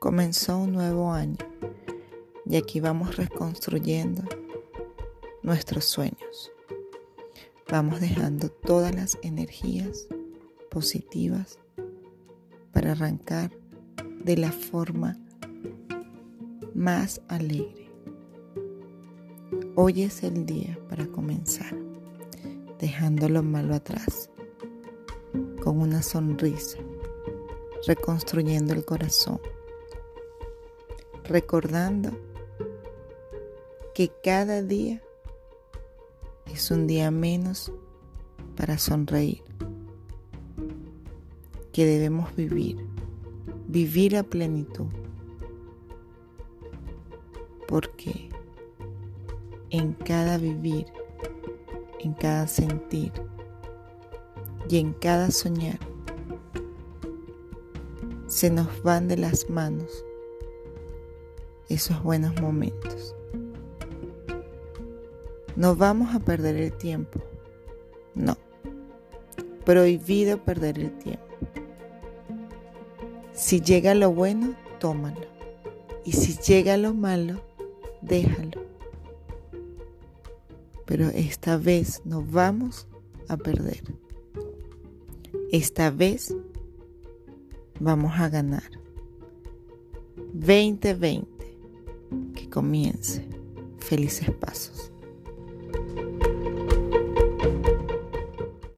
Comenzó un nuevo año y aquí vamos reconstruyendo nuestros sueños. Vamos dejando todas las energías positivas para arrancar de la forma más alegre. Hoy es el día para comenzar, dejando lo malo atrás, con una sonrisa, reconstruyendo el corazón recordando que cada día es un día menos para sonreír, que debemos vivir, vivir a plenitud, porque en cada vivir, en cada sentir y en cada soñar, se nos van de las manos esos buenos momentos. No vamos a perder el tiempo. No. Prohibido perder el tiempo. Si llega lo bueno, tómalo. Y si llega lo malo, déjalo. Pero esta vez no vamos a perder. Esta vez vamos a ganar. 2020 comience. Felices pasos.